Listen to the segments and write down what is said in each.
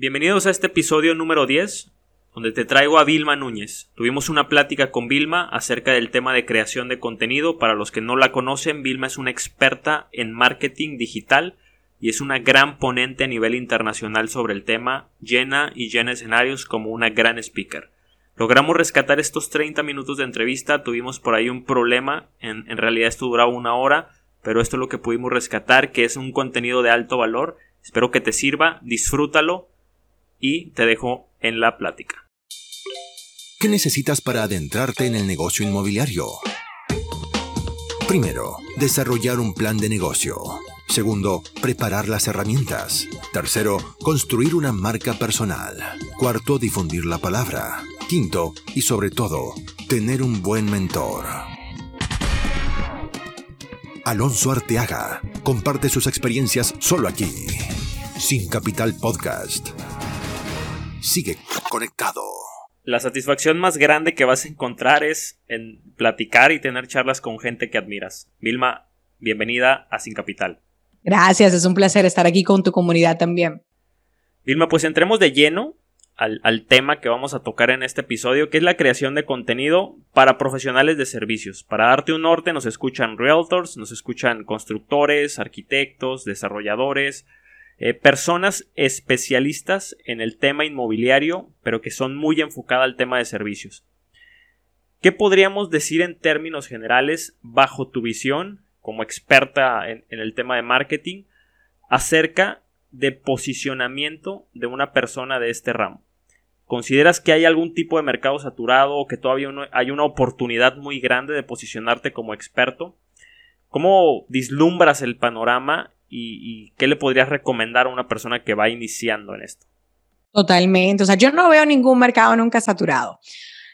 Bienvenidos a este episodio número 10, donde te traigo a Vilma Núñez. Tuvimos una plática con Vilma acerca del tema de creación de contenido. Para los que no la conocen, Vilma es una experta en marketing digital y es una gran ponente a nivel internacional sobre el tema, llena y llena escenarios como una gran speaker. Logramos rescatar estos 30 minutos de entrevista, tuvimos por ahí un problema, en, realidad esto duraba una hora, pero esto es lo que pudimos rescatar, que es un contenido de alto valor. Espero que te sirva, disfrútalo y te dejo en la plática. ¿Qué necesitas para adentrarte en el negocio inmobiliario? Primero, desarrollar un plan de negocio. Segundo, preparar las herramientas. Tercero, construir una marca personal. Cuarto, difundir la palabra. Quinto, y sobre todo, tener un buen mentor. Alonso Arteaga comparte sus experiencias solo aquí. Sin Capital Podcast. Sigue conectado. La satisfacción más grande que vas a encontrar es en platicar y tener charlas con gente que admiras. Vilma, bienvenida a Sin Capital. Gracias, es un placer estar aquí con tu comunidad también. Vilma, pues entremos de lleno al, al, tema que vamos a tocar en este episodio, que es la creación de contenido para profesionales de servicios. Para darte un norte nos escuchan realtors, nos escuchan constructores, arquitectos, desarrolladores, eh, personas especialistas en el tema inmobiliario, pero que son muy enfocadas al tema de servicios. ¿Qué podríamos decir en términos generales, bajo tu visión, como experta en, el tema de marketing, acerca de posicionamiento de una persona de este ramo? ¿Consideras que hay algún tipo de mercado saturado o que todavía hay una oportunidad muy grande de posicionarte como experto? ¿Cómo vislumbras el panorama y, qué le podrías recomendar a una persona que va iniciando en esto? Totalmente, o sea, yo no veo ningún mercado nunca saturado.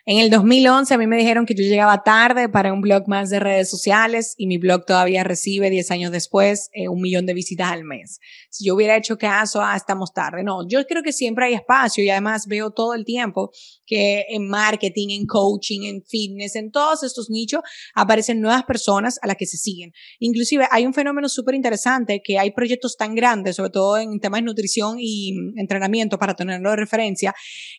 En el 2011 a mí me dijeron que yo llegaba tarde para un blog más de redes sociales y mi blog todavía recibe 10 años después eh, un millón de visitas al mes. Si yo hubiera hecho caso, ah, estamos tarde. No, yo creo que siempre hay espacio y además veo todo el tiempo que en marketing, en coaching, en fitness, en todos estos nichos aparecen nuevas personas a las que se siguen. Inclusive hay un fenómeno súper interesante que hay proyectos tan grandes, sobre todo en temas de nutrición y entrenamiento para tenerlo de referencia,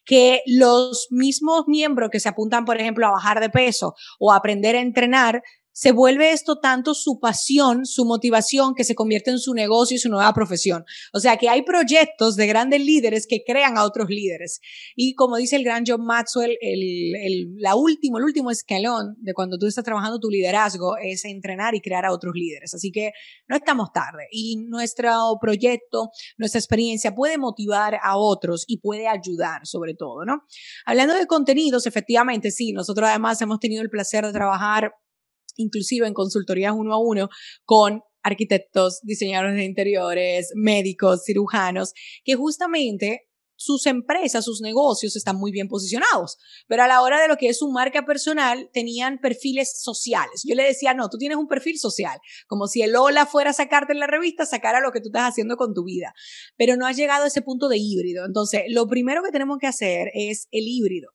que los mismos miembros se apuntan, por ejemplo, a bajar de peso o a aprender a entrenar, se vuelve esto tanto su pasión, su motivación, que se convierte en su negocio y su nueva profesión. O sea que hay proyectos de grandes líderes que crean a otros líderes. Y como dice el gran John Maxwell, el, el, la último, el último escalón de cuando tú estás trabajando tu liderazgo es entrenar y crear a otros líderes. Así que no estamos tarde. Y nuestro proyecto, nuestra experiencia puede motivar a otros y puede ayudar sobre todo, ¿no? Hablando de contenidos, efectivamente, sí, nosotros además hemos tenido el placer de trabajar inclusive en consultorías uno a uno con arquitectos, diseñadores de interiores, médicos, cirujanos, que justamente sus empresas, sus negocios están muy bien posicionados, pero a la hora de lo que es su marca personal tenían perfiles sociales. Yo le decía, no, tú tienes un perfil social, como si el hola fuera a sacarte en la revista, sacara lo que tú estás haciendo con tu vida, pero no has llegado a ese punto de híbrido. Entonces, lo primero que tenemos que hacer es el híbrido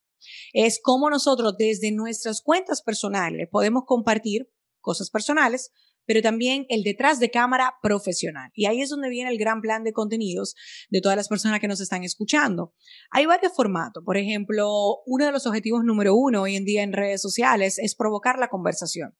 es cómo nosotros desde nuestras cuentas personales podemos compartir cosas personales, pero también el detrás de cámara profesional. Y ahí es donde viene el gran plan de contenidos de todas las personas que nos están escuchando. Hay varios formatos. Por ejemplo, uno de los objetivos número uno hoy en día en redes sociales es provocar la conversación.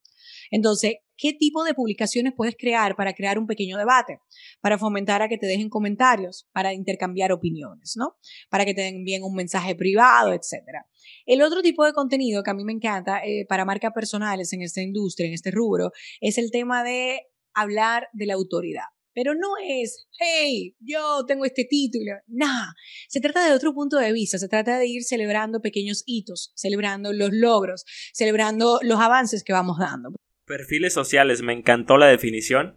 Entonces, ¿qué tipo de publicaciones puedes crear para crear un pequeño debate? Para fomentar a que te dejen comentarios, para intercambiar opiniones, ¿no? Para que te envíen un mensaje privado, etcétera. El otro tipo de contenido que a mí me encanta eh, para marcas personales en esta industria, en este rubro, es el tema de hablar de la autoridad. Pero no es, hey, yo tengo este título. Nah, se trata de otro punto de vista. Se trata de ir celebrando pequeños hitos, celebrando los logros, celebrando los avances que vamos dando. Perfiles sociales, me encantó la definición.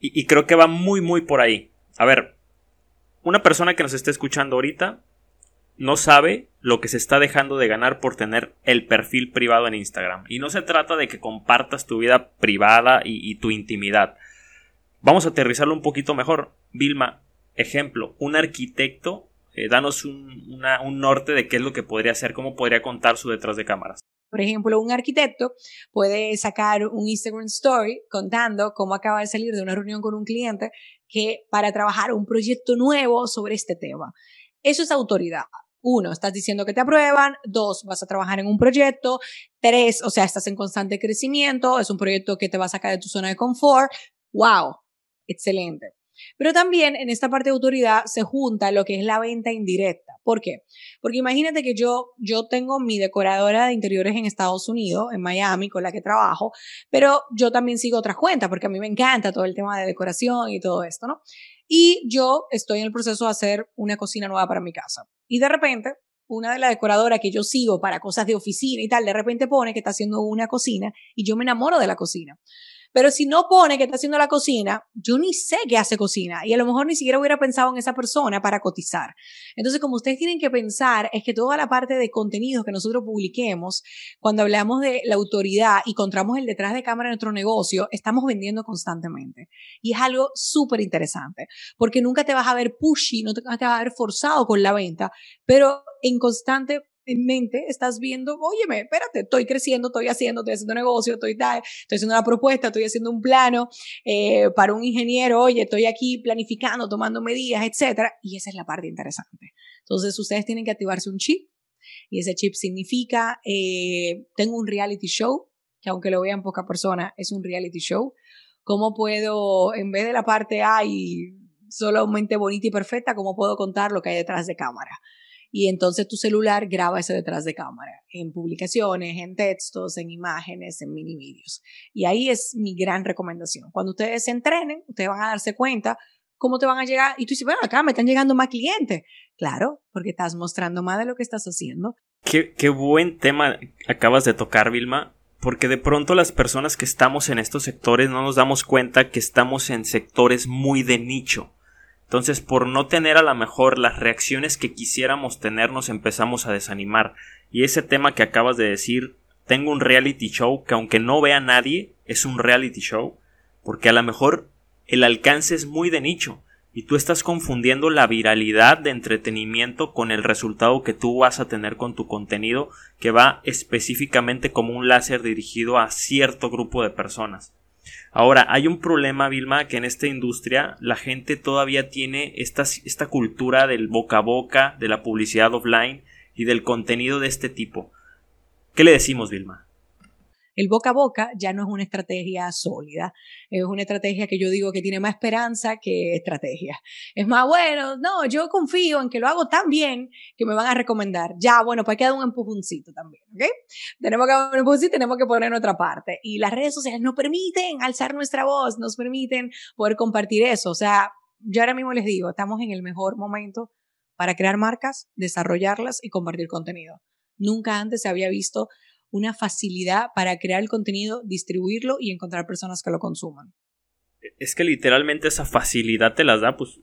Y, creo que va muy, muy por ahí. A ver, una persona que nos esté escuchando ahorita no sabe lo que se está dejando de ganar por tener el perfil privado en Instagram. Y no se trata de que compartas tu vida privada y, tu intimidad. Vamos a aterrizarlo un poquito mejor. Vilma, ejemplo, un arquitecto, eh, danos un, un norte de qué es lo que podría hacer, cómo podría contar su detrás de cámaras. Por ejemplo, un arquitecto puede sacar un Instagram Story contando cómo acaba de salir de una reunión con un cliente que para trabajar un proyecto nuevo sobre este tema. Eso es autoridad. Uno, estás diciendo que te aprueban. Dos, vas a trabajar en un proyecto. Tres, o sea, estás en constante crecimiento. Es un proyecto que te va a sacar de tu zona de confort. ¡Wow! Excelente. Pero también en esta parte de autoridad se junta lo que es la venta indirecta. ¿Por qué? Porque imagínate que yo, yo tengo mi decoradora de interiores en Estados Unidos, en Miami, con la que trabajo, pero yo también sigo otras cuentas porque a mí me encanta todo el tema de decoración y todo esto, ¿no? Y yo estoy en el proceso de hacer una cocina nueva para mi casa. Y de repente, una de las decoradoras que yo sigo para cosas de oficina y tal, de repente pone que está haciendo una cocina y yo me enamoro de la cocina. Pero si no pone que está haciendo la cocina, yo ni sé qué hace cocina y a lo mejor ni siquiera hubiera pensado en esa persona para cotizar. Entonces, como ustedes tienen que pensar, es que toda la parte de contenidos que nosotros publiquemos, cuando hablamos de la autoridad y encontramos el detrás de cámara de nuestro negocio, estamos vendiendo constantemente. Y es algo súper interesante, porque nunca te vas a ver pushy, no te vas a ver forzado con la venta, pero en constante en mente estás viendo, óyeme, espérate, estoy creciendo, estoy haciendo, estoy haciendo negocio, estoy, estoy haciendo una propuesta, estoy haciendo un plano eh, para un ingeniero, oye, estoy aquí planificando, tomando medidas, etcétera, y esa es la parte interesante. Entonces, ustedes tienen que activarse un chip, y ese chip significa, eh, tengo un reality show, que aunque lo vean poca persona, es un reality show. ¿Cómo puedo, en vez de la parte A y solamente bonita y perfecta, cómo puedo contar lo que hay detrás de cámara? Y entonces tu celular graba ese detrás de cámara, en publicaciones, en textos, en imágenes, en mini vídeos. Y ahí es mi gran recomendación. Cuando ustedes se entrenen, ustedes van a darse cuenta cómo te van a llegar. Y tú dices, bueno, acá me están llegando más clientes. Claro, porque estás mostrando más de lo que estás haciendo. Qué, qué buen tema acabas de tocar, Vilma. Porque de pronto las personas que estamos en estos sectores no nos damos cuenta que estamos en sectores muy de nicho entonces, por no tener a lo mejor las reacciones que quisiéramos tener, nos empezamos a desanimar. Y ese tema que acabas de decir, tengo un reality show que aunque no vea nadie, es un reality show, porque a lo mejor el alcance es muy de nicho y tú estás confundiendo la viralidad de entretenimiento con el resultado que tú vas a tener con tu contenido que va específicamente como un láser dirigido a cierto grupo de personas. Ahora, hay un problema, Vilma, que en esta industria la gente todavía tiene esta, esta cultura del boca a boca, de la publicidad offline y del contenido de este tipo. ¿Qué le decimos, Vilma? El boca a boca ya no es una estrategia sólida, es una estrategia que yo digo que tiene más esperanza que estrategia. Es más, bueno, no, yo confío en que lo hago tan bien que me van a recomendar. Ya, bueno, pues hay que dar un empujoncito también, ¿ok? Tenemos que dar un empujoncito tenemos que poner otra parte. Y las redes sociales nos permiten alzar nuestra voz, nos permiten poder compartir eso. O sea, yo ahora mismo les digo, estamos en el mejor momento para crear marcas, desarrollarlas y compartir contenido. Nunca antes se había visto una facilidad para crear el contenido, distribuirlo y encontrar personas que lo consuman. Es que literalmente esa facilidad te las da, pues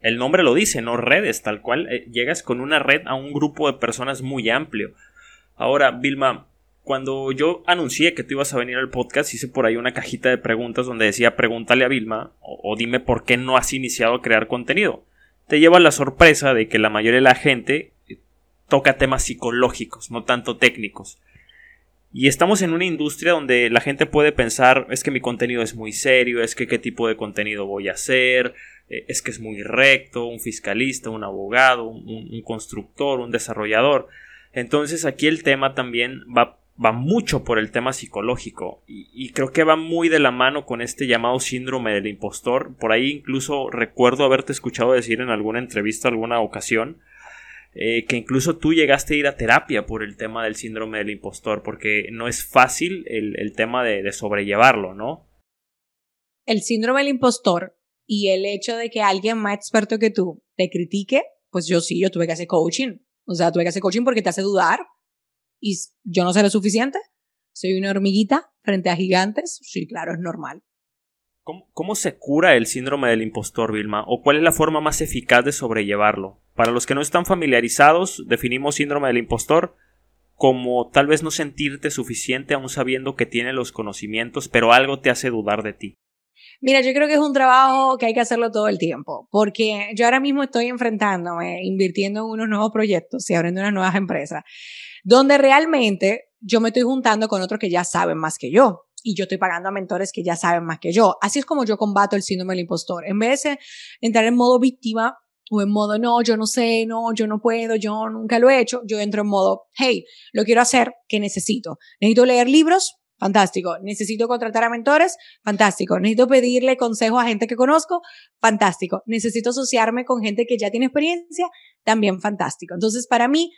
el nombre lo dice, no redes, tal cual eh, llegas con una red a un grupo de personas muy amplio. Ahora, Vilma, cuando yo anuncié que tú ibas a venir al podcast, hice por ahí una cajita de preguntas donde decía pregúntale a Vilma o, o dime por qué no has iniciado a crear contenido. Te lleva la sorpresa de que la mayoría de la gente eh, toca temas psicológicos, no tanto técnicos. Y estamos en una industria donde la gente puede pensar, es que mi contenido es muy serio, es que qué tipo de contenido voy a hacer, eh, es que es muy recto, un fiscalista, un abogado, un, constructor, un desarrollador. Entonces aquí el tema también va, va mucho por el tema psicológico y, y, creo que va muy de la mano con este llamado síndrome del impostor. Por ahí incluso recuerdo haberte escuchado decir en alguna entrevista, alguna ocasión, eh, que incluso tú llegaste a ir a terapia por el tema del síndrome del impostor, porque no es fácil el, tema de, sobrellevarlo, ¿no? El síndrome del impostor y el hecho de que alguien más experto que tú te critique, pues yo sí, yo tuve que hacer coaching. O sea, tuve que hacer coaching porque te hace dudar y yo no sé lo suficiente. Soy una hormiguita frente a gigantes. Sí, claro, es normal. ¿Cómo, se cura el síndrome del impostor, Vilma? ¿O cuál es la forma más eficaz de sobrellevarlo? Para los que no están familiarizados, definimos síndrome del impostor como tal vez no sentirte suficiente aún sabiendo que tiene los conocimientos, pero algo te hace dudar de ti. Mira, yo creo que es un trabajo que hay que hacerlo todo el tiempo, porque yo ahora mismo estoy enfrentándome, invirtiendo en unos nuevos proyectos y abriendo unas nuevas empresas, donde realmente yo me estoy juntando con otros que ya saben más que yo y yo estoy pagando a mentores que ya saben más que yo. Así es como yo combato el síndrome del impostor. En vez de entrar en modo víctima o en modo, no, yo no sé, no, yo no puedo, yo nunca lo he hecho, yo entro en modo, hey, lo quiero hacer, ¿qué necesito? Necesito leer libros, fantástico. Necesito contratar a mentores, fantástico. Necesito pedirle consejos a gente que conozco, fantástico. Necesito asociarme con gente que ya tiene experiencia, también fantástico. Entonces, para mí,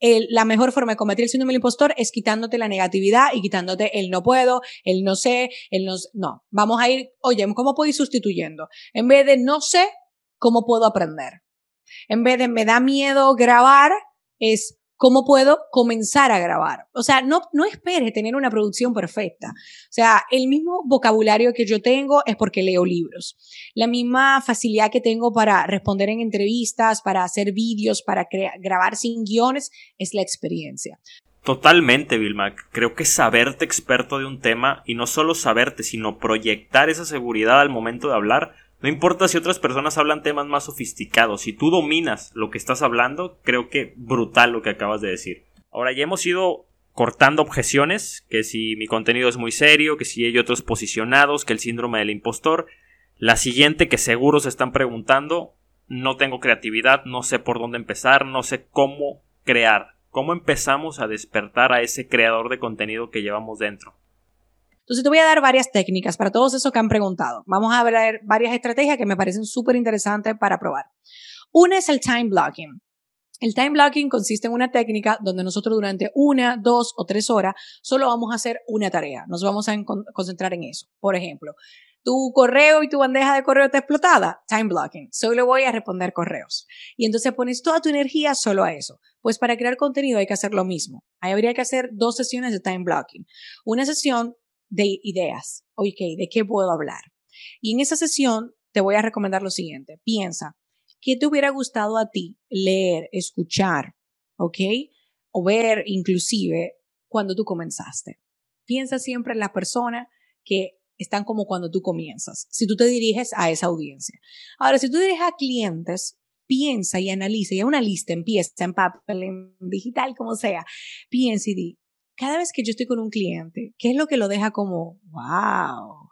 la mejor forma de combatir el síndrome del impostor es quitándote la negatividad y quitándote el no puedo, el no sé, el no, no. Vamos a ir, oye, ¿cómo puedo sustituyendo? En vez de no sé, ¿cómo puedo aprender? En vez de me da miedo grabar, es ¿Cómo puedo comenzar a grabar? O sea, no, no espere tener una producción perfecta. O sea, el mismo vocabulario que yo tengo es porque leo libros. La misma facilidad que tengo para responder en entrevistas, para hacer vídeos, para grabar sin guiones, es la experiencia. Totalmente, Vilma. Creo que saberte experto de un tema y no solo saberte, sino proyectar esa seguridad al momento de hablar no importa si otras personas hablan temas más sofisticados, si tú dominas lo que estás hablando, creo que brutal lo que acabas de decir. Ahora ya hemos ido cortando objeciones, que si mi contenido es muy serio, que si hay otros posicionados, que el síndrome del impostor. La siguiente que seguro se están preguntando, no tengo creatividad, no sé por dónde empezar, no sé cómo crear. ¿Cómo empezamos a despertar a ese creador de contenido que llevamos dentro? Entonces te voy a dar varias técnicas para todos esos que han preguntado. Vamos a ver varias estrategias que me parecen súper interesantes para probar. Una es el time blocking. El time blocking consiste en una técnica donde nosotros durante una, dos o tres horas solo vamos a hacer una tarea. Nos vamos a concentrar en eso. Por ejemplo, tu correo y tu bandeja de correo está explotada, time blocking. Solo voy a responder correos. Y entonces pones toda tu energía solo a eso. Pues para crear contenido hay que hacer lo mismo. Ahí habría que hacer dos sesiones de time blocking. Una sesión de ideas. Ok, ¿de qué puedo hablar? Y en esa sesión te voy a recomendar lo siguiente. Piensa, ¿qué te hubiera gustado a ti leer, escuchar, ok? O ver inclusive cuando tú comenzaste. Piensa siempre en la persona que están como cuando tú comienzas, si tú te diriges a esa audiencia. Ahora, si tú diriges a clientes, piensa y analiza, y a una lista empieza en papel, en digital, como sea, piensa y di, cada vez que yo estoy con un cliente, ¿qué es lo que lo deja como, wow?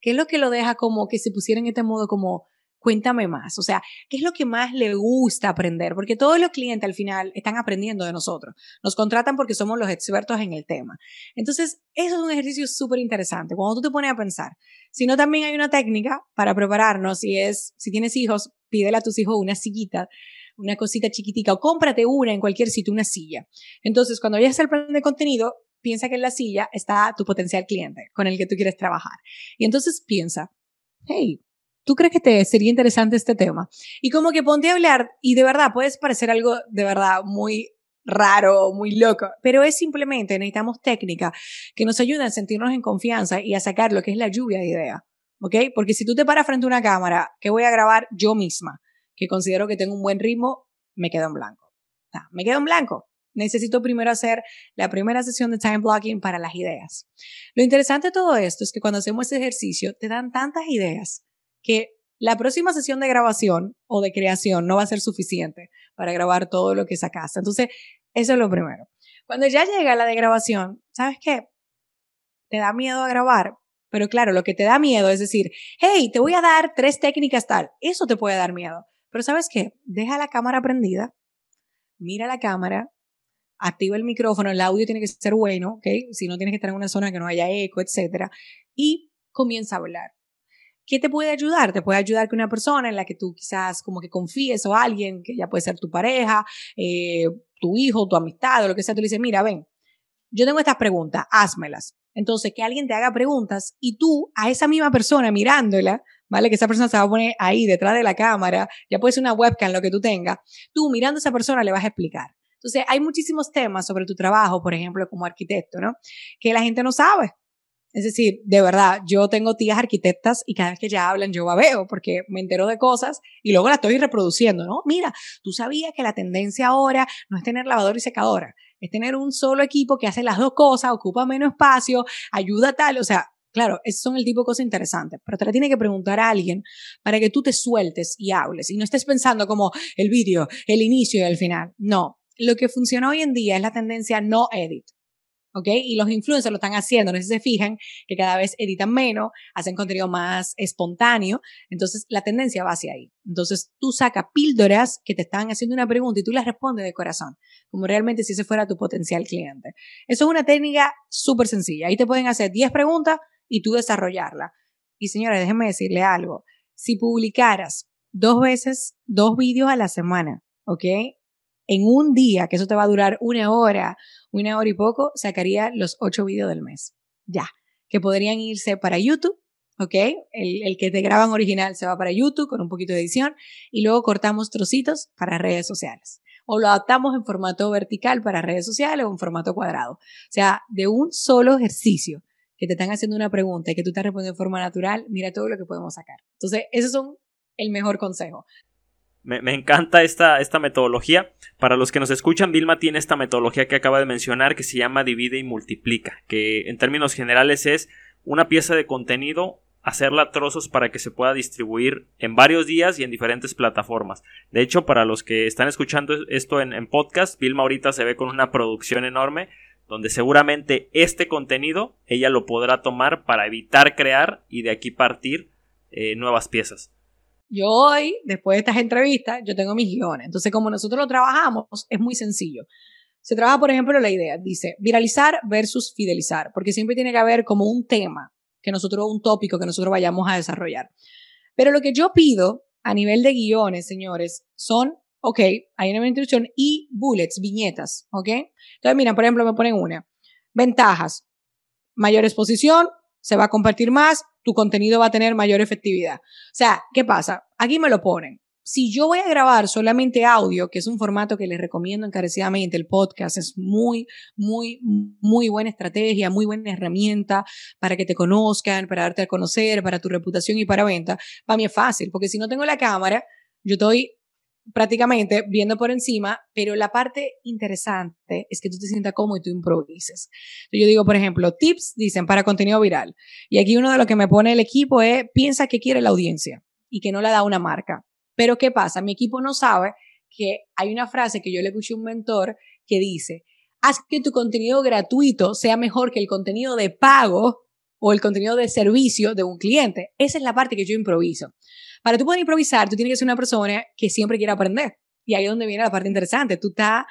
¿Qué es lo que lo deja como que se pusiera en este modo como, cuéntame más? O sea, ¿qué es lo que más le gusta aprender? Porque todos los clientes al final están aprendiendo de nosotros. Nos contratan porque somos los expertos en el tema. Entonces, eso es un ejercicio súper interesante. Cuando tú te pones a pensar, si no, también hay una técnica para prepararnos. Si es, si tienes hijos, pídele a tus hijos una sillita una cosita chiquitica o cómprate una en cualquier sitio, una silla. Entonces, cuando vayas al plan de contenido, piensa que en la silla está tu potencial cliente con el que tú quieres trabajar. Y entonces piensa, hey, ¿tú crees que te sería interesante este tema? Y como que ponte a hablar y de verdad puedes parecer algo de verdad muy raro, muy loco, pero es simplemente necesitamos técnica que nos ayude a sentirnos en confianza y a sacar lo que es la lluvia de ideas, ¿ok? Porque si tú te paras frente a una cámara que voy a grabar yo misma, que considero que tengo un buen ritmo, me quedo en blanco. me quedo en blanco. Necesito primero hacer la primera sesión de time blocking para las ideas. Lo interesante de todo esto es que cuando hacemos ese ejercicio te dan tantas ideas que la próxima sesión de grabación o de creación no va a ser suficiente para grabar todo lo que sacaste. Entonces, eso es lo primero. Cuando ya llega la de grabación, ¿sabes qué? Te da miedo a grabar, pero claro, lo que te da miedo es decir, hey, te voy a dar tres técnicas tal. Eso te puede dar miedo. Pero sabes qué? Deja la cámara prendida, mira la cámara, activa el micrófono, el audio tiene que ser bueno, ¿ok? Si no tienes que estar en una zona que no haya eco, etc. Y comienza a hablar. ¿Qué te puede ayudar? Te puede ayudar que una persona en la que tú quizás como que confíes o alguien, que ya puede ser tu pareja, eh, tu hijo, tu amistad o lo que sea, tú le dices, mira, ven, yo tengo estas preguntas, házmelas. Entonces, que alguien te haga preguntas y tú a esa misma persona mirándola, ¿vale? Que esa persona se va a poner ahí detrás de la cámara, ya puede ser una webcam, lo que tú tengas, tú mirando a esa persona le vas a explicar. Entonces, hay muchísimos temas sobre tu trabajo, por ejemplo, como arquitecto, ¿no? Que la gente no sabe. Es decir, de verdad, yo tengo tías arquitectas y cada vez que ya hablan yo babeo porque me entero de cosas y luego la estoy reproduciendo, ¿no? Mira, tú sabías que la tendencia ahora no es tener lavadora y secadora, es tener un solo equipo que hace las dos cosas, ocupa menos espacio, ayuda tal, o sea, Claro, esos son el tipo de cosas interesantes, pero te la tiene que preguntar a alguien para que tú te sueltes y hables y no estés pensando como el vídeo, el inicio y el final. No, lo que funciona hoy en día es la tendencia no edit. ¿ok? Y los influencers lo están haciendo, no sé si se fijan que cada vez editan menos, hacen contenido más espontáneo, entonces la tendencia va hacia ahí. Entonces tú sacas píldoras que te están haciendo una pregunta y tú las respondes de corazón, como realmente si ese fuera tu potencial cliente. Eso es una técnica súper sencilla. Ahí te pueden hacer 10 preguntas y tú desarrollarla. Y señores, déjenme decirle algo. Si publicaras dos veces, dos vídeos a la semana, ¿ok? En un día, que eso te va a durar una hora, una hora y poco, sacaría los ocho vídeos del mes. Ya. Que podrían irse para YouTube, ¿ok? El, el, que te graban original se va para YouTube con un poquito de edición y luego cortamos trocitos para redes sociales. O lo adaptamos en formato vertical para redes sociales o en formato cuadrado. O sea, de un solo ejercicio que te están haciendo una pregunta y que tú estás respondiendo de forma natural, mira todo lo que podemos sacar. Entonces, esos son el mejor consejo. Me, me, encanta esta, esta metodología. Para los que nos escuchan, Vilma tiene esta metodología que acaba de mencionar que se llama divide y multiplica, que en términos generales es una pieza de contenido, hacerla a trozos para que se pueda distribuir en varios días y en diferentes plataformas. De hecho, para los que están escuchando esto en, en podcast, Vilma ahorita se ve con una producción enorme donde seguramente este contenido ella lo podrá tomar para evitar crear y de aquí partir eh, nuevas piezas. Yo hoy, después de estas entrevistas, yo tengo mis guiones. Entonces, como nosotros lo trabajamos, es muy sencillo. Se trabaja, por ejemplo, la idea, dice, viralizar versus fidelizar, porque siempre tiene que haber como un tema, que nosotros, un tópico que nosotros vayamos a desarrollar. Pero lo que yo pido a nivel de guiones, señores, son, ok, hay una introducción y bullets, viñetas, ok. Entonces, mira, por ejemplo, me ponen una. Ventajas, mayor exposición, se va a compartir más, tu contenido va a tener mayor efectividad. O sea, ¿qué pasa? Aquí me lo ponen. Si yo voy a grabar solamente audio, que es un formato que les recomiendo encarecidamente, el podcast es muy, muy, muy buena estrategia, muy buena herramienta para que te conozcan, para darte a conocer, para tu reputación y para venta, para mí es fácil, porque si no tengo la cámara, yo estoy prácticamente viendo por encima, pero la parte interesante es que tú te sientas cómodo y tú improvises. Yo digo, por ejemplo, tips dicen para contenido viral. Y aquí uno de lo que me pone el equipo es, piensa que quiere la audiencia y que no la da una marca. Pero ¿qué pasa? Mi equipo no sabe que hay una frase que yo le escuché a un mentor que dice, haz que tu contenido gratuito sea mejor que el contenido de pago o el contenido de servicio de un cliente. Esa es la parte que yo improviso. Para tú poder improvisar, tú tienes que ser una persona que siempre quiera aprender. Y ahí es donde viene la parte interesante. Tú estás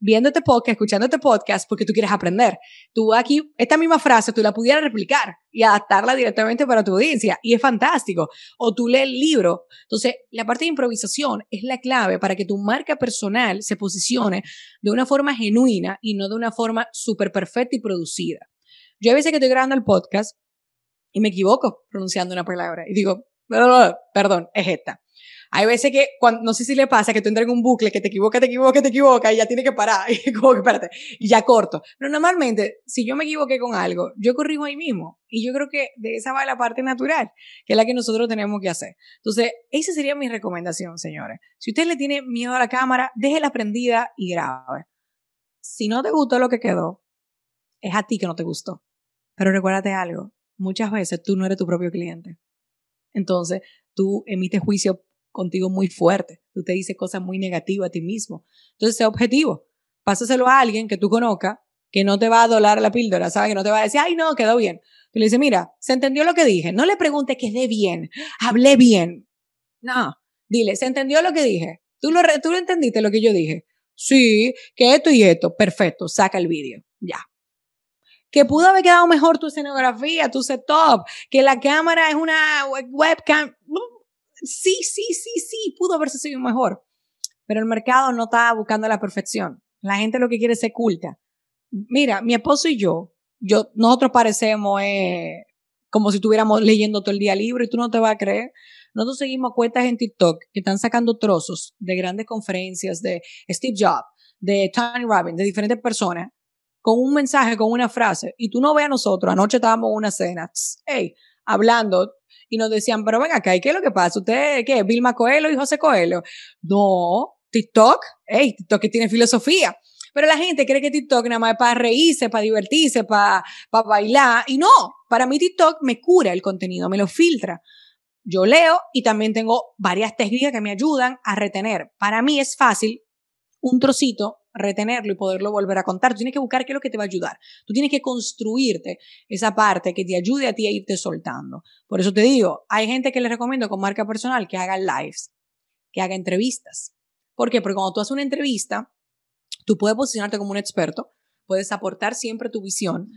viendo este podcast, escuchando este podcast porque tú quieres aprender. Tú aquí, esta misma frase, tú la pudieras replicar y adaptarla directamente para tu audiencia. Y es fantástico. O tú lees el libro. Entonces, la parte de improvisación es la clave para que tu marca personal se posicione de una forma genuina y no de una forma súper perfecta y producida. Yo a veces que estoy grabando el podcast y me equivoco pronunciando una palabra y digo, perdón, es esta. Hay veces que, no sé si le pasa que tú entras en un bucle que te equivoca, te equivoca, te equivoca y ya tiene que parar. Y como que espérate, y ya corto. Pero normalmente, si yo me equivoqué con algo, yo corrijo ahí mismo. Y yo creo que de esa va la parte natural, que es la que nosotros tenemos que hacer. Entonces, esa sería mi recomendación, señores. Si usted le tiene miedo a la cámara, déjela prendida y grabe. Si no te gustó lo que quedó, es a ti que no te gustó. Pero recuérdate algo, muchas veces tú no eres tu propio cliente. Entonces, tú emites juicio contigo muy fuerte. Tú te dices cosas muy negativas a ti mismo. Entonces, sé objetivo. Pásaselo a alguien que tú conozcas, que no te va a dolar la píldora, ¿sabes? Que no te va a decir, ay, no, quedó bien. Tú le dices, mira, se entendió lo que dije. No le preguntes que quedé bien, hablé bien. No, dile, se entendió lo que dije. ¿Tú lo, ¿Tú lo entendiste lo que yo dije? Sí, que esto y esto. Perfecto, saca el vídeo. Ya, que pudo haber quedado mejor tu escenografía, tu setup, que la cámara es una webcam. Sí, sí, sí, sí, pudo haberse sido mejor. Pero el mercado no está buscando la perfección. La gente lo que quiere es ser culta. Mira, mi esposo y yo, yo nosotros parecemos eh, como si estuviéramos leyendo todo el día libro y tú no te vas a creer. Nosotros seguimos cuentas en TikTok que están sacando trozos de grandes conferencias de Steve Jobs, de Tony Robbins, de diferentes personas con un mensaje, con una frase, y tú no ves a nosotros, anoche estábamos en una cena, hey, hablando, y nos decían, pero venga acá, ¿y qué es lo que pasa? ¿Usted qué? ¿Vilma Coelho y José Coelho? No, TikTok, hey, TikTok que tiene filosofía. Pero la gente cree que TikTok nada más es para reírse, para divertirse, para, para bailar. Y no, para mí TikTok me cura el contenido, me lo filtra. Yo leo y también tengo varias técnicas que me ayudan a retener. Para mí es fácil un trocito retenerlo y poderlo volver a contar. Tú tienes que buscar qué es lo que te va a ayudar. Tú tienes que construirte esa parte que te ayude a ti a irte soltando. Por eso te digo, hay gente que les recomiendo con marca personal que haga lives, que haga entrevistas. ¿Por qué? Porque cuando tú haces una entrevista, tú puedes posicionarte como un experto, puedes aportar siempre tu visión,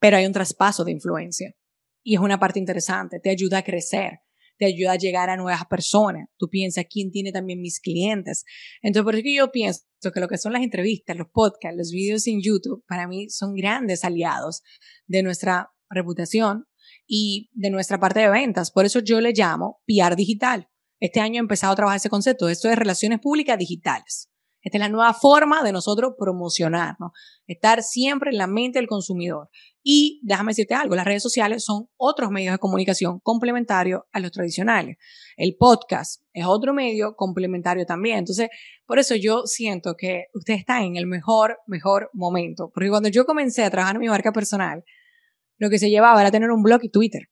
pero hay un traspaso de influencia. Y es una parte interesante, te ayuda a crecer te ayuda a llegar a nuevas personas. Tú piensas quién tiene también mis clientes. Entonces, por eso que yo pienso que lo que son las entrevistas, los podcasts, los videos en YouTube, para mí son grandes aliados de nuestra reputación y de nuestra parte de ventas. Por eso yo le llamo PR digital. Este año he empezado a trabajar ese concepto. Esto es relaciones públicas digitales. Esta es la nueva forma de nosotros promocionarnos, estar siempre en la mente del consumidor. Y déjame decirte algo, las redes sociales son otros medios de comunicación complementarios a los tradicionales. El podcast es otro medio complementario también. Entonces, por eso yo siento que usted está en el mejor, mejor momento. Porque cuando yo comencé a trabajar en mi marca personal, lo que se llevaba era tener un blog y Twitter.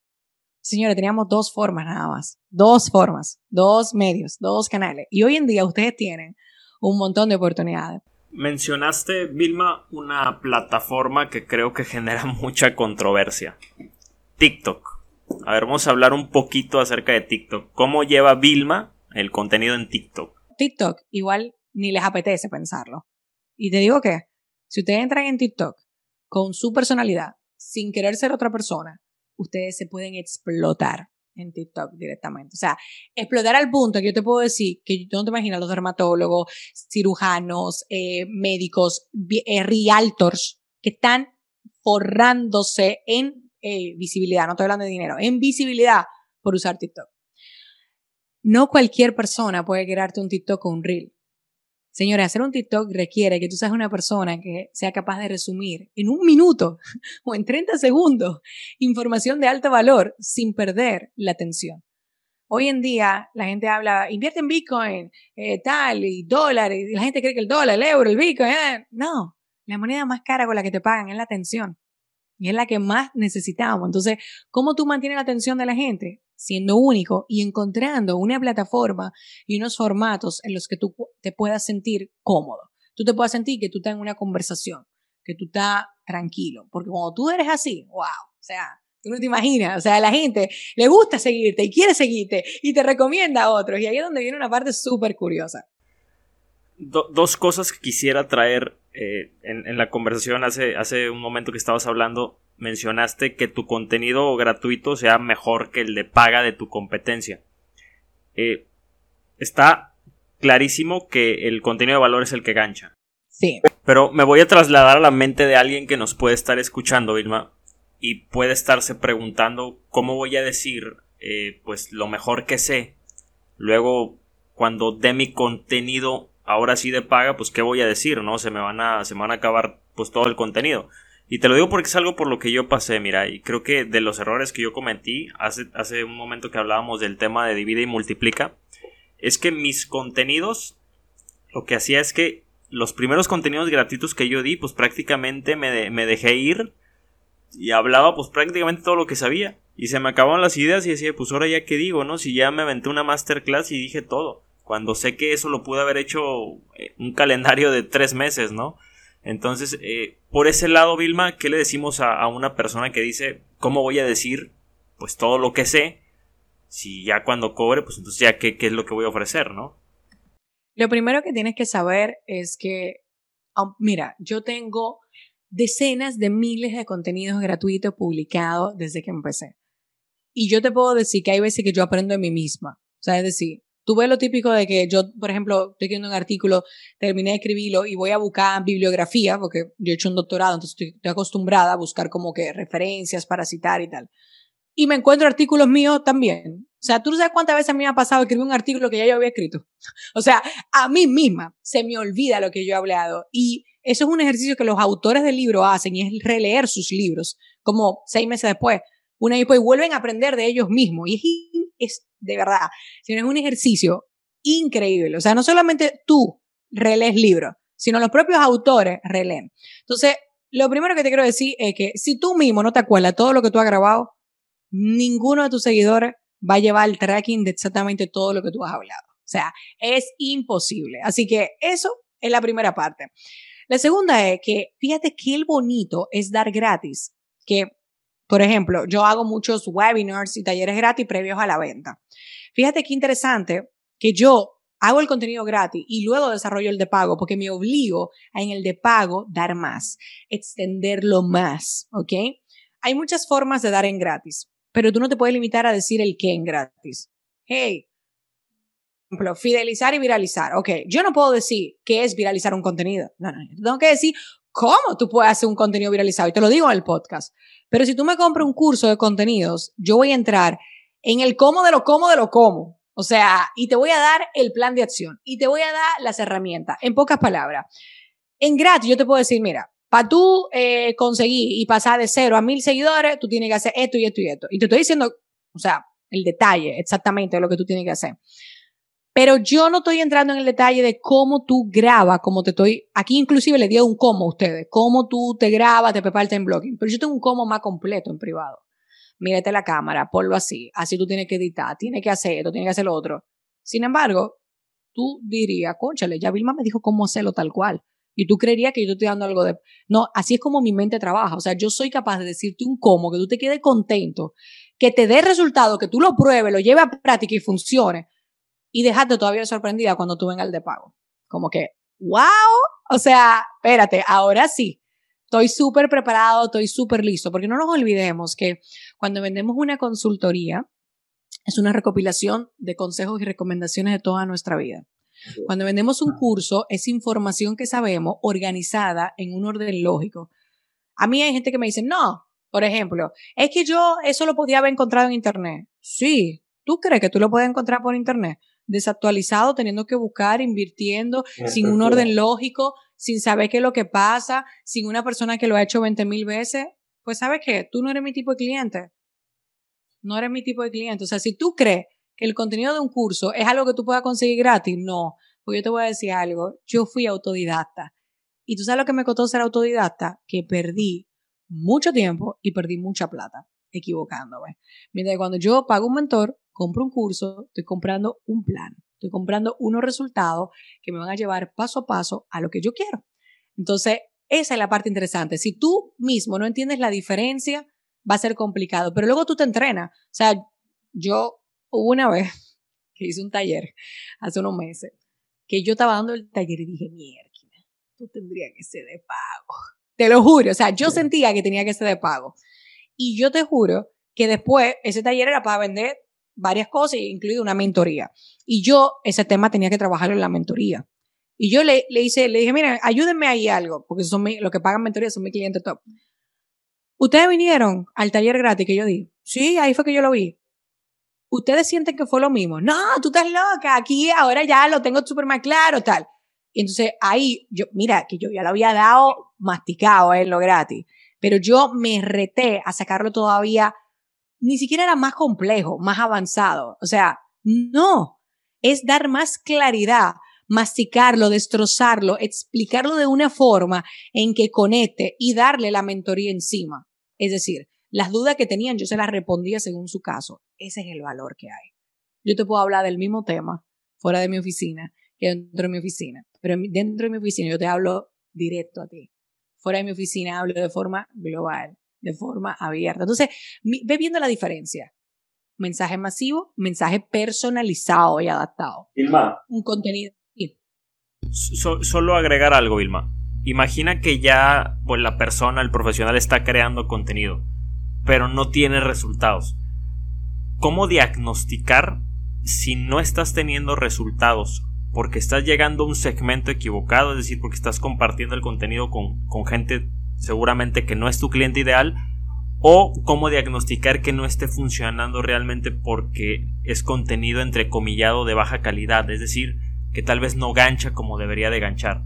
Señores, teníamos dos formas nada más. Dos formas, dos medios, dos canales. Y hoy en día ustedes tienen un montón de oportunidades. Mencionaste, Vilma, una plataforma que creo que genera mucha controversia. TikTok. A ver, vamos a hablar un poquito acerca de TikTok. ¿Cómo lleva Vilma el contenido en TikTok? TikTok, igual ni les apetece pensarlo. Y te digo que, si ustedes entran en TikTok con su personalidad, sin querer ser otra persona, ustedes se pueden explotar en TikTok directamente. O sea, explotar al punto que yo te puedo decir que tú no te imaginas los dermatólogos, cirujanos, eh, médicos, eh, realtors que están forrándose en eh, visibilidad, no estoy hablando de dinero, en visibilidad por usar TikTok. No cualquier persona puede crearte un TikTok o un reel. Señores, hacer un TikTok requiere que tú seas una persona que sea capaz de resumir en un minuto o en 30 segundos información de alto valor sin perder la atención. Hoy en día la gente habla, invierte en Bitcoin, eh, tal, y dólares, y la gente cree que el dólar, el euro, el Bitcoin, eh. no, la moneda más cara con la que te pagan es la atención. Y es la que más necesitamos. Entonces, ¿cómo tú mantienes la atención de la gente? Siendo único y encontrando una plataforma y unos formatos en los que tú te puedas sentir cómodo. Tú te puedas sentir que tú estás en una conversación, que tú estás tranquilo, porque cuando tú eres así, wow, o sea, tú no te imaginas, o sea, la gente le gusta seguirte y quiere seguirte y te recomienda a otros y ahí es donde viene una parte súper curiosa. dos cosas que quisiera traer eh, en, en, la conversación hace, hace un momento que estabas hablando mencionaste que tu contenido gratuito sea mejor que el de paga de tu competencia. Eh, está clarísimo que el contenido de valor es el que gancha. Sí. Pero me voy a trasladar a la mente de alguien que nos puede estar escuchando, Vilma, y puede estarse preguntando cómo voy a decir eh, pues lo mejor que sé. Luego, cuando dé mi contenido ahora sí de paga, pues qué voy a decir, ¿no? Se me van a, se me van a acabar pues todo el contenido. Y te lo digo porque es algo por lo que yo pasé, mira, y creo que de los errores que yo cometí hace, hace un momento que hablábamos del tema de divide y multiplica, es que mis contenidos, lo que hacía es que los primeros contenidos gratuitos que yo di, pues prácticamente me, me dejé ir y hablaba pues prácticamente todo lo que sabía. Y se me acababan las ideas y decía, pues ahora ya qué digo, ¿no? Si ya me aventé una masterclass y dije todo. Cuando sé que eso lo pude haber hecho eh, un calendario de tres meses, ¿no? Entonces, eh, por ese lado, Vilma, ¿qué le decimos a, una persona que dice, ¿cómo voy a decir pues todo lo que sé? Si ya cuando cobre, pues entonces ya qué, qué es lo que voy a ofrecer, ¿no? Lo primero que tienes que saber es que, mira, yo tengo decenas de miles de contenidos gratuitos publicados desde que empecé. Y yo te puedo decir que hay veces que yo aprendo de mí misma. O sea, es decir, Tú ves lo típico de que yo, por ejemplo, estoy escribiendo un artículo, terminé de escribirlo y voy a buscar bibliografía, porque yo he hecho un doctorado, entonces estoy, acostumbrada a buscar como que referencias para citar y tal. Y me encuentro artículos míos también. O sea, tú no sabes cuántas veces a mí me ha pasado escribir un artículo que ya yo había escrito. O sea, a mí misma se me olvida lo que yo he hablado. Y eso es un ejercicio que los autores del libro hacen y es releer sus libros, como seis meses después una y después vuelven a aprender de ellos mismos. Y es, de verdad, es un ejercicio increíble. O sea, no solamente tú relees libros, sino los propios autores releen. Entonces, lo primero que te quiero decir es que si tú mismo no te acuerdas todo lo que tú has grabado, ninguno de tus seguidores va a llevar el tracking de exactamente todo lo que tú has hablado. O sea, es imposible. Así que eso es la primera parte. La segunda es que fíjate el bonito es dar gratis, que por ejemplo, yo hago muchos webinars y talleres gratis previos a la venta. Fíjate qué interesante que yo hago el contenido gratis y luego desarrollo el de pago porque me obligo a en el de pago dar más, extenderlo más, ¿ok? Hay muchas formas de dar en gratis, pero tú no te puedes limitar a decir el qué en gratis. Hey, ejemplo, fidelizar y viralizar. Ok, yo no puedo decir qué es viralizar un contenido. No, no, tengo que decir cómo tú puedes hacer un contenido viralizado y te lo digo en el podcast. Pero si tú me compras un curso de contenidos, yo voy a entrar en el cómo de lo cómo de lo cómo. O sea, y te voy a dar el plan de acción y te voy a dar las herramientas. En pocas palabras, en gratis yo te puedo decir, mira, para tú eh, conseguir y pasar de cero a mil seguidores, tú tienes que hacer esto y esto y esto. Y te estoy diciendo, o sea, el detalle exactamente de lo que tú tienes que hacer. Pero yo no estoy entrando en el detalle de cómo tú grabas, cómo te estoy. Aquí inclusive le di un cómo a ustedes, cómo tú te grabas, te preparas en blogging. Pero yo tengo un cómo más completo en privado mírate la cámara, ponlo así, así tú tienes que editar, tienes que hacer esto, tienes que hacer lo otro. Sin embargo, tú dirías, conchale, ya Vilma me dijo cómo hacerlo tal cual. Y tú creerías que yo te estoy dando algo de... No, así es como mi mente trabaja. O sea, yo soy capaz de decirte un cómo, que tú te quedes contento, que te dé resultado, que tú lo pruebes, lo lleves a práctica y funcione. Y dejarte todavía sorprendida cuando tú vengas al de pago. Como que, wow, o sea, espérate, ahora sí. Estoy súper preparado, estoy súper listo, porque no nos olvidemos que cuando vendemos una consultoría, es una recopilación de consejos y recomendaciones de toda nuestra vida. Cuando vendemos un curso, es información que sabemos organizada en un orden lógico. A mí hay gente que me dice, no, por ejemplo, es que yo eso lo podía haber encontrado en Internet. Sí, ¿tú crees que tú lo puedes encontrar por Internet? Desactualizado, teniendo que buscar, invirtiendo, sin un orden lógico, sin saber qué es lo que pasa, sin una persona que lo ha hecho 20 mil veces, pues sabes qué, tú no eres mi tipo de cliente. No eres mi tipo de cliente. O sea, si tú crees que el contenido de un curso es algo que tú puedas conseguir gratis, no. Pues yo te voy a decir algo, yo fui autodidacta. Y tú sabes lo que me costó ser autodidacta, que perdí mucho tiempo y perdí mucha plata, equivocándome. Mientras cuando yo pago un mentor, compro un curso, estoy comprando un plan. Estoy comprando unos resultados que me van a llevar paso a paso a lo que yo quiero. Entonces, esa es la parte interesante. Si tú mismo no entiendes la diferencia, va a ser complicado, pero luego tú te entrenas. O sea, yo hubo una vez que hice un taller hace unos meses, que yo estaba dando el taller y dije, mierda, tú tendrías que ser de pago. Te lo juro, o sea, yo sentía que tenía que ser de pago. Y yo te juro que después ese taller era para vender varias cosas, incluido una mentoría. Y yo ese tema tenía que trabajarlo en la mentoría. Y yo le, le le dije, mira, ayúdenme ahí algo, porque son los que pagan mentoría son mis clientes top. Ustedes vinieron al taller gratis que yo di. Sí, ahí fue que yo lo vi. Ustedes sienten que fue lo mismo. No, tú estás loca. Aquí ahora ya lo tengo súper más claro, tal. Y entonces ahí, yo, mira, que yo ya lo había dado masticado en lo gratis. Pero yo me reté a sacarlo todavía ni siquiera era más complejo, más avanzado. O sea, no, es dar más claridad, masticarlo, destrozarlo, explicarlo de una forma en que conecte y darle la mentoría encima. Es decir, las dudas que tenían yo se las respondía según su caso. Ese es el valor que hay. Yo te puedo hablar del mismo tema fuera de mi oficina que dentro de mi oficina, pero dentro de mi oficina yo te hablo directo a ti. Fuera de mi oficina hablo de forma global de forma abierta. Entonces, ve viendo la diferencia. Mensaje masivo, mensaje personalizado y adaptado. Vilma. Un contenido. solo agregar algo, Vilma. Imagina que ya pues, la persona, el profesional está creando contenido, pero no tiene resultados. ¿Cómo diagnosticar si no estás teniendo resultados? Porque estás llegando a un segmento equivocado, es decir, porque estás compartiendo el contenido con, con gente seguramente que no es tu cliente ideal, o cómo diagnosticar que no esté funcionando realmente porque es contenido entrecomillado de baja calidad, es decir, que tal vez no gancha como debería de ganchar.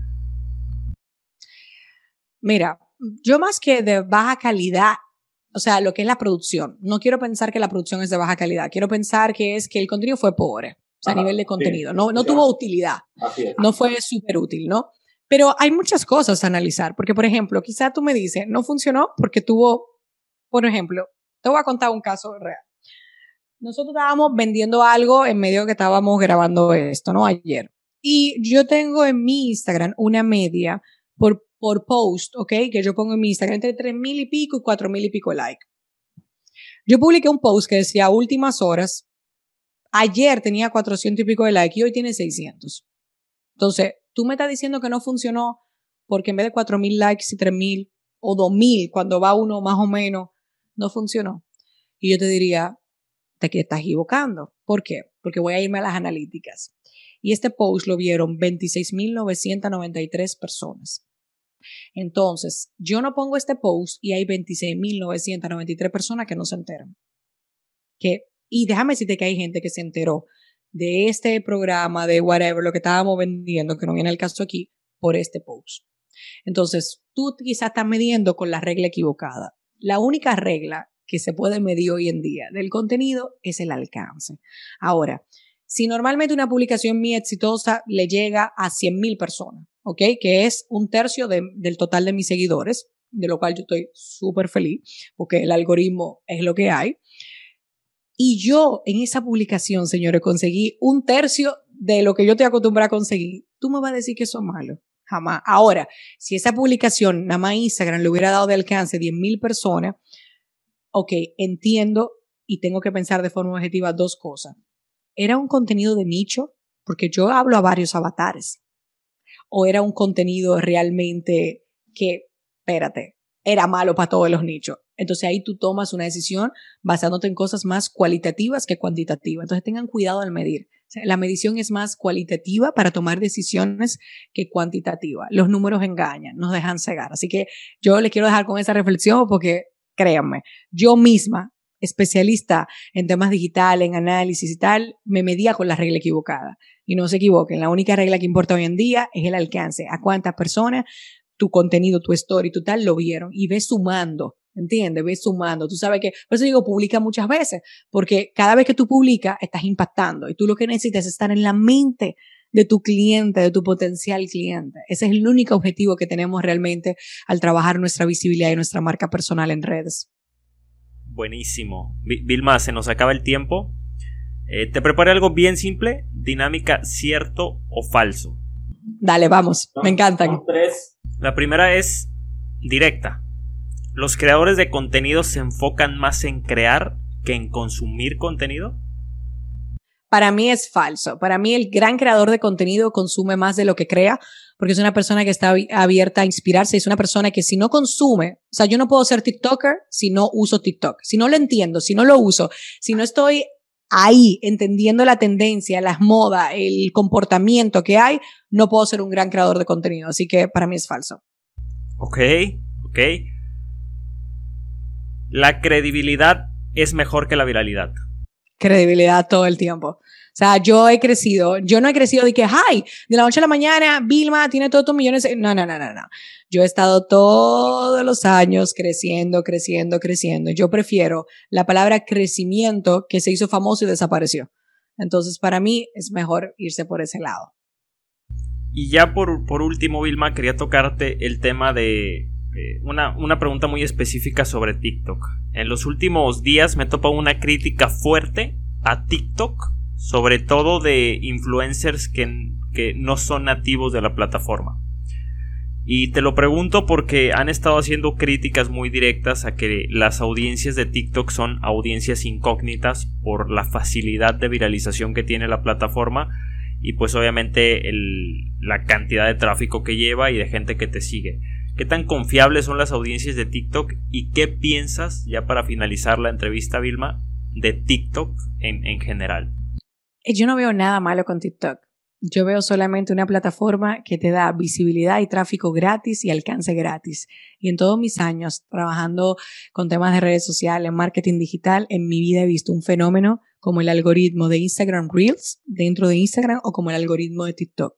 Mira, yo más que de baja calidad, o sea, lo que es la producción, no quiero pensar que la producción es de baja calidad, quiero pensar que es que el contenido fue pobre, o sea, a nivel de contenido, no, no tuvo utilidad, no fue súper útil, ¿no? Pero hay muchas cosas a analizar, porque por ejemplo, quizá tú me dices, no funcionó porque tuvo, por ejemplo, te voy a contar un caso real. Nosotros estábamos vendiendo algo en medio que estábamos grabando esto, ¿no? Ayer. Y yo tengo en mi Instagram una media por, por post, ¿ok? Que yo pongo en mi Instagram entre 3 mil y pico y 4 mil y pico like. Yo publiqué un post que decía últimas horas. Ayer tenía 400 y pico de like y hoy tiene 600. Entonces, tú me estás diciendo que no funcionó porque en vez de 4 mil likes y 3 mil o 2 mil, cuando va uno más o menos, no funcionó. Y yo te diría, te estás equivocando. ¿Por qué? Porque voy a irme a las analíticas. Y este post lo vieron 26.993 personas. Entonces, yo no pongo este post y hay 26.993 personas que no se enteran. Que, y déjame decirte que hay gente que se enteró de este programa, de whatever, lo que estábamos vendiendo, que no viene el caso aquí, por este post. Entonces, tú quizás estás midiendo con la regla equivocada. La única regla que se puede medir hoy en día del contenido es el alcance. Ahora, si normalmente una publicación mía exitosa le llega a 100.000 personas, ¿ok? Que es un tercio del total de mis seguidores, de lo cual yo estoy súper feliz, porque el algoritmo es lo que hay. Y yo en esa publicación, señores, conseguí un tercio de lo que yo estoy acostumbrada a conseguir. Tú me vas a decir que eso es malo. Jamás. Ahora, si esa publicación, nada más Instagram, le hubiera dado de alcance a 10.000 personas, ok, entiendo y tengo que pensar de forma objetiva dos cosas. ¿Era un contenido de nicho? Porque yo hablo a varios avatares o era un contenido realmente que, espérate, era malo para todos los nichos. Entonces ahí tú tomas una decisión basándote en cosas más cualitativas que cuantitativas. Entonces tengan cuidado al medir. la medición es más cualitativa para tomar decisiones que cuantitativa. Los números engañan, nos dejan cegar. Así que yo les quiero dejar con esa reflexión porque créanme, yo misma especialista en temas digitales, en análisis y tal, me medía con la regla equivocada. Y no se equivoquen, la única regla que importa hoy en día es el alcance. A cuántas personas tu contenido, tu story, tu tal lo vieron y ves sumando. ¿Entiendes? Ves sumando. Tú sabes que, por eso digo, publica muchas veces, porque cada vez que tú publicas, estás impactando y tú lo que necesitas es estar en la mente de tu cliente, de tu potencial cliente. Ese es el único objetivo que tenemos realmente al trabajar nuestra visibilidad y nuestra marca personal en redes. Buenísimo. Vilma, se nos acaba el tiempo. Eh, te preparé algo bien simple, dinámica cierto o falso. Dale, vamos, me encantan. Tres. La primera es directa. ¿Los creadores de contenido se enfocan más en crear que en consumir contenido? Para mí es falso. Para mí el gran creador de contenido consume más de lo que crea, porque es una persona que está abierta a inspirarse, es una persona que si no consume, o sea, yo no puedo ser TikToker si no uso TikTok, si no lo entiendo, si no lo uso, si no estoy ahí entendiendo la tendencia, las modas, el comportamiento que hay, no puedo ser un gran creador de contenido. Así que para mí es falso. Ok, ok. La credibilidad es mejor que la viralidad. Credibilidad todo el tiempo. O sea, yo he crecido, yo no he crecido de que, ay, de la noche a la mañana, Vilma tiene todos tus millones. No, no, no, no, no. Yo he estado todos los años creciendo, creciendo, creciendo. Yo prefiero la palabra crecimiento que se hizo famoso y desapareció. Entonces, para mí es mejor irse por ese lado. Y ya por, por último, Vilma, quería tocarte el tema de eh, una, una, pregunta muy específica sobre TikTok. En los últimos días me he topado una crítica fuerte a TikTok sobre todo de influencers que, que no son nativos de la plataforma. Y te lo pregunto porque han estado haciendo críticas muy directas a que las audiencias de TikTok son audiencias incógnitas por la facilidad de viralización que tiene la plataforma y pues obviamente la cantidad de tráfico que lleva y de gente que te sigue. ¿Qué tan confiables son las audiencias de TikTok y qué piensas, ya para finalizar la entrevista, Vilma, de TikTok en, en general? Yo no veo nada malo con TikTok. Yo veo solamente una plataforma que te da visibilidad y tráfico gratis y alcance gratis. Y en todos mis años trabajando con temas de redes sociales, marketing digital, en mi vida he visto un fenómeno como el algoritmo de Instagram Reels dentro de Instagram o como el algoritmo de TikTok.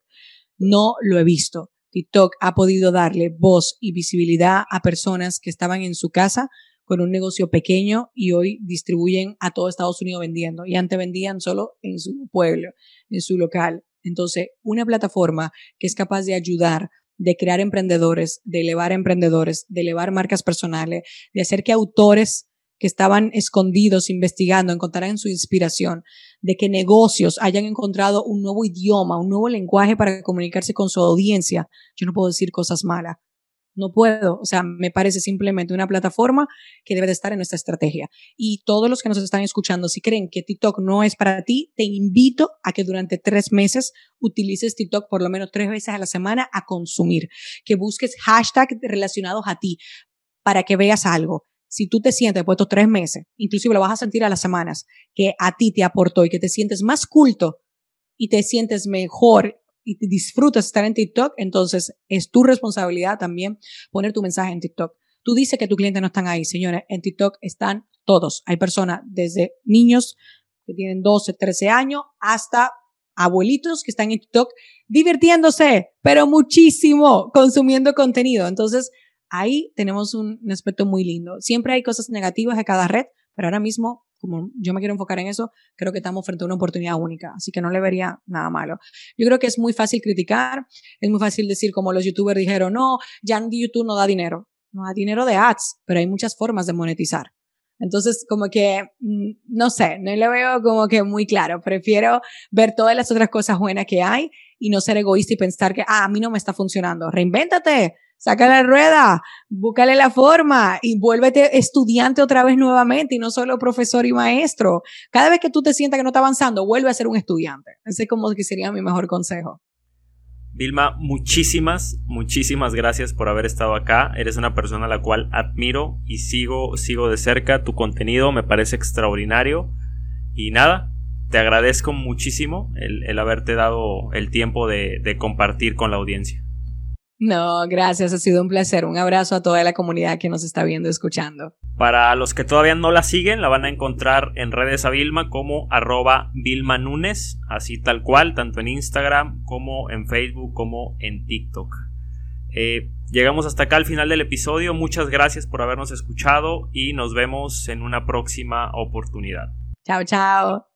No lo he visto. TikTok ha podido darle voz y visibilidad a personas que estaban en su casa con un negocio pequeño y hoy distribuyen a todo Estados Unidos vendiendo. Y antes vendían solo en su pueblo, en su local. Entonces, una plataforma que es capaz de ayudar, de crear emprendedores, de elevar emprendedores, de elevar marcas personales, de hacer que autores que estaban escondidos investigando, encontrarán su inspiración, de que negocios hayan encontrado un nuevo idioma, un nuevo lenguaje para comunicarse con su audiencia, yo no puedo decir cosas malas. No puedo, o sea, me parece simplemente una plataforma que debe de estar en nuestra estrategia. Y todos los que nos están escuchando, si creen que TikTok no es para ti, te invito a que durante tres meses utilices TikTok por lo menos tres veces a la semana a consumir, que busques hashtags relacionados a ti para que veas algo. Si tú te sientes puesto tres meses, inclusive lo vas a sentir a las semanas, que a ti te aportó y que te sientes más culto y te sientes mejor y disfrutas estar en TikTok, entonces es tu responsabilidad también poner tu mensaje en TikTok. Tú dices que tus clientes no están ahí, señores. En TikTok están todos. Hay personas desde niños que tienen 12, 13 años hasta abuelitos que están en TikTok divirtiéndose, pero muchísimo consumiendo contenido. Entonces, ahí tenemos un aspecto muy lindo. Siempre hay cosas negativas de cada red, pero ahora mismo como yo me quiero enfocar en eso, creo que estamos frente a una oportunidad única, así que no le vería nada malo. Yo creo que es muy fácil criticar, es muy fácil decir como los youtubers dijeron, no, ya YouTube no da dinero, no da dinero de ads, pero hay muchas formas de monetizar. Entonces, como que, mm, no sé, no le veo como que muy claro. Prefiero ver todas las otras cosas buenas que hay y no ser egoísta y pensar que, ah, a mí no me está funcionando. Reinvéntate, saca la rueda, búscale la forma y vuélvete estudiante otra vez nuevamente y no solo profesor y maestro. Cada vez que tú te sientas que no está avanzando, vuelve a ser un estudiante. Ese es como sería mi mejor consejo. Vilma, muchísimas, muchísimas gracias por haber estado acá. Eres una persona a la cual admiro y sigo, sigo de cerca. Tu contenido me parece extraordinario. Y nada, te agradezco muchísimo el, haberte dado el tiempo de compartir con la audiencia. No, gracias, ha sido un placer. Un abrazo a toda la comunidad que nos está viendo escuchando. Para los que todavía no la siguen, la van a encontrar en redes a Vilma como arroba Vilma Núñez, así tal cual, tanto en Instagram como en Facebook como en TikTok. Eh, llegamos hasta acá al final del episodio. Muchas gracias por habernos escuchado y nos vemos en una próxima oportunidad. Chao, chao.